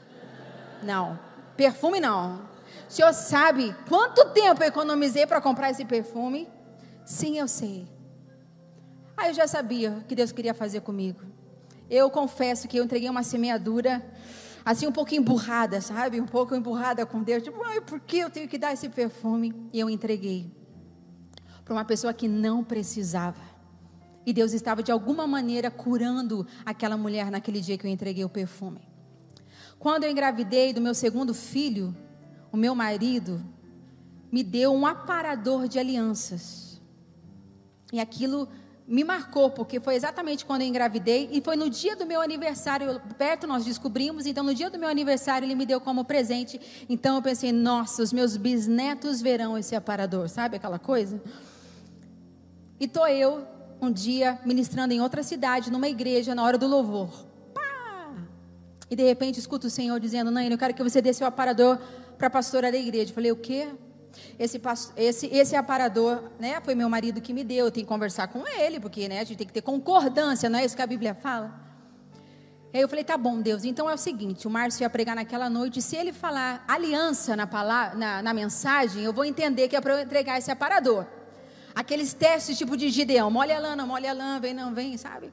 Não, perfume não. O senhor sabe quanto tempo eu economizei para comprar esse perfume? Sim, eu sei. Aí eu já sabia o que Deus queria fazer comigo. Eu confesso que eu entreguei uma semeadura, assim, um pouco emburrada, sabe? Um pouco emburrada com Deus. Tipo, por que eu tenho que dar esse perfume? E eu entreguei para uma pessoa que não precisava. E Deus estava de alguma maneira curando aquela mulher naquele dia que eu entreguei o perfume. Quando eu engravidei do meu segundo filho, o meu marido me deu um aparador de alianças. E aquilo me marcou, porque foi exatamente quando eu engravidei e foi no dia do meu aniversário, perto nós descobrimos, então no dia do meu aniversário ele me deu como presente. Então eu pensei, nossa, os meus bisnetos verão esse aparador, sabe aquela coisa? E tô eu um dia ministrando em outra cidade, numa igreja, na hora do louvor. Pá! E de repente escuto o Senhor dizendo: Naina, eu quero que você dê seu aparador para a pastora da igreja. Eu falei: O quê? Esse, esse, esse aparador, né, foi meu marido que me deu. Eu tenho que conversar com ele, porque né, a gente tem que ter concordância, não é isso que a Bíblia fala? Aí eu falei, tá bom, Deus. Então é o seguinte: o Márcio ia pregar naquela noite. Se ele falar aliança na, palavra, na, na mensagem, eu vou entender que é para eu entregar esse aparador. Aqueles testes tipo de Gideão, molha a lã, molha a lã, vem, não vem, sabe?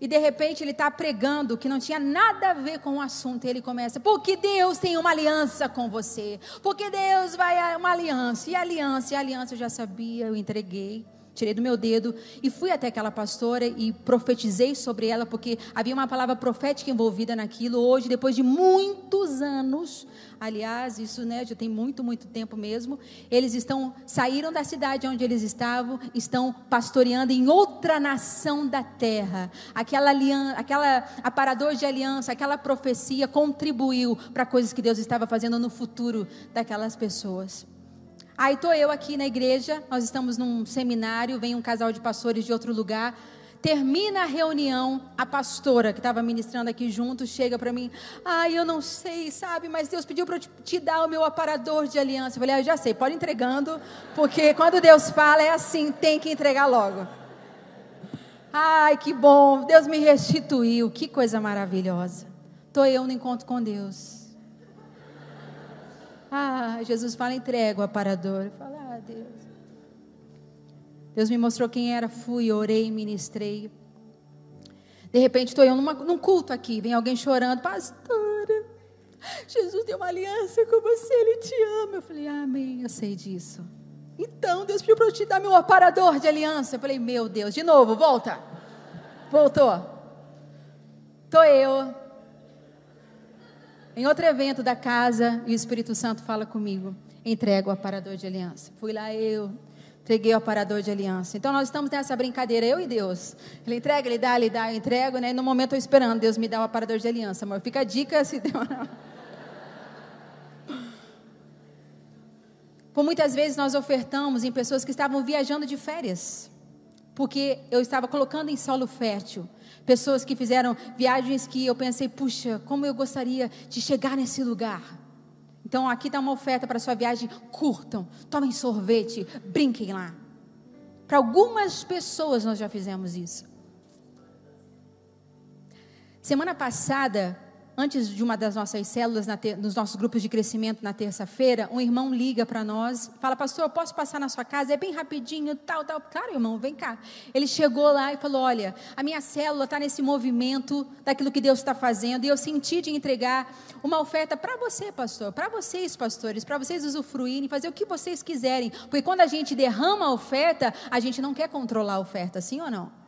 E de repente ele está pregando que não tinha nada a ver com o assunto. E ele começa, porque Deus tem uma aliança com você. Porque Deus vai a uma aliança. E aliança, e aliança eu já sabia, eu entreguei. Tirei do meu dedo e fui até aquela pastora e profetizei sobre ela, porque havia uma palavra profética envolvida naquilo. Hoje, depois de muitos anos, aliás, isso né, já tem muito, muito tempo mesmo, eles estão saíram da cidade onde eles estavam, estão pastoreando em outra nação da terra. Aquela aliança, aquela aparador de aliança, aquela profecia contribuiu para coisas que Deus estava fazendo no futuro daquelas pessoas. Aí estou eu aqui na igreja, nós estamos num seminário, vem um casal de pastores de outro lugar. Termina a reunião, a pastora que estava ministrando aqui junto chega para mim. Ai, eu não sei, sabe, mas Deus pediu para eu te, dar o meu aparador de aliança. Eu falei, ah, eu já sei, pode entregando, porque quando Deus fala é assim, tem que entregar logo. Ai, que bom, Deus me restituiu, que coisa maravilhosa. Estou eu no encontro com Deus. Ah, Jesus fala, entrega o aparador. Fala, ah, Deus. Deus me mostrou quem era, fui, orei, ministrei. De repente estou eu numa, num culto aqui, vem alguém chorando, pastora, Jesus deu uma aliança com você, Ele te ama. Eu falei, amém, eu sei disso. Então, Deus pediu para eu te dar meu aparador de aliança. Eu falei, meu Deus, de novo, volta. Voltou. Estou eu, em outro evento da casa, e o Espírito Santo fala comigo: entrega o aparador de aliança. Fui lá eu, entreguei o aparador de aliança. Então nós estamos nessa brincadeira, eu e Deus. Ele entrega, ele dá, ele dá, eu entrego, né? E no momento eu esperando, Deus me dá o aparador de aliança, amor. Fica a dica se demorar. Por muitas vezes nós ofertamos em pessoas que estavam viajando de férias, porque eu estava colocando em solo fértil Pessoas que fizeram viagens que eu pensei, puxa, como eu gostaria de chegar nesse lugar. Então aqui está uma oferta para sua viagem, curtam, tomem sorvete, brinquem lá. Para algumas pessoas nós já fizemos isso. Semana passada, antes de uma das nossas células, nos nossos grupos de crescimento na terça-feira, um irmão liga para nós, fala, pastor, eu posso passar na sua casa? É bem rapidinho, tal, tal. Claro, irmão, vem cá. Ele chegou lá e falou, olha, a minha célula está nesse movimento daquilo que Deus está fazendo, e eu senti de entregar uma oferta para você, pastor, para vocês, pastores, para vocês usufruírem, fazer o que vocês quiserem, porque quando a gente derrama a oferta, a gente não quer controlar a oferta, sim ou não?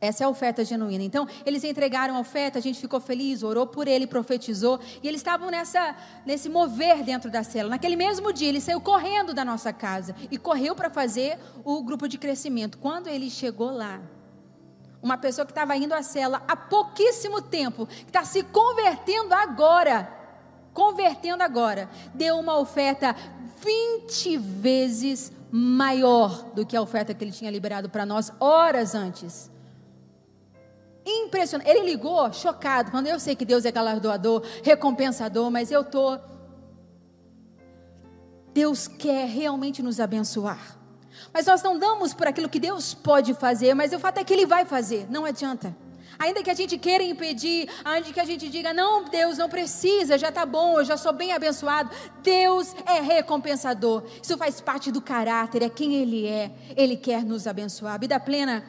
Essa é a oferta genuína. Então, eles entregaram a oferta, a gente ficou feliz, orou por ele, profetizou, e eles estavam nessa, nesse mover dentro da cela. Naquele mesmo dia, ele saiu correndo da nossa casa e correu para fazer o grupo de crescimento. Quando ele chegou lá, uma pessoa que estava indo à cela há pouquíssimo tempo, que está se convertendo agora, convertendo agora, deu uma oferta 20 vezes maior do que a oferta que ele tinha liberado para nós horas antes. Impressionante. Ele ligou chocado, quando eu sei que Deus é galardoador, recompensador, mas eu tô Deus quer realmente nos abençoar. Mas nós não damos por aquilo que Deus pode fazer, mas o fato é que Ele vai fazer, não adianta. Ainda que a gente queira impedir, ainda que a gente diga, não, Deus não precisa, já está bom, eu já sou bem abençoado. Deus é recompensador. Isso faz parte do caráter, é quem Ele é. Ele quer nos abençoar. Vida plena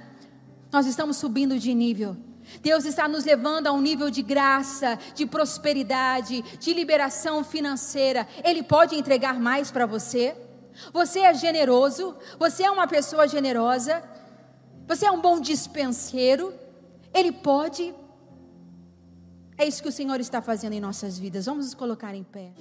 nós estamos subindo de nível. Deus está nos levando a um nível de graça, de prosperidade, de liberação financeira. Ele pode entregar mais para você. Você é generoso, você é uma pessoa generosa, você é um bom dispenseiro. Ele pode. É isso que o Senhor está fazendo em nossas vidas. Vamos nos colocar em pé.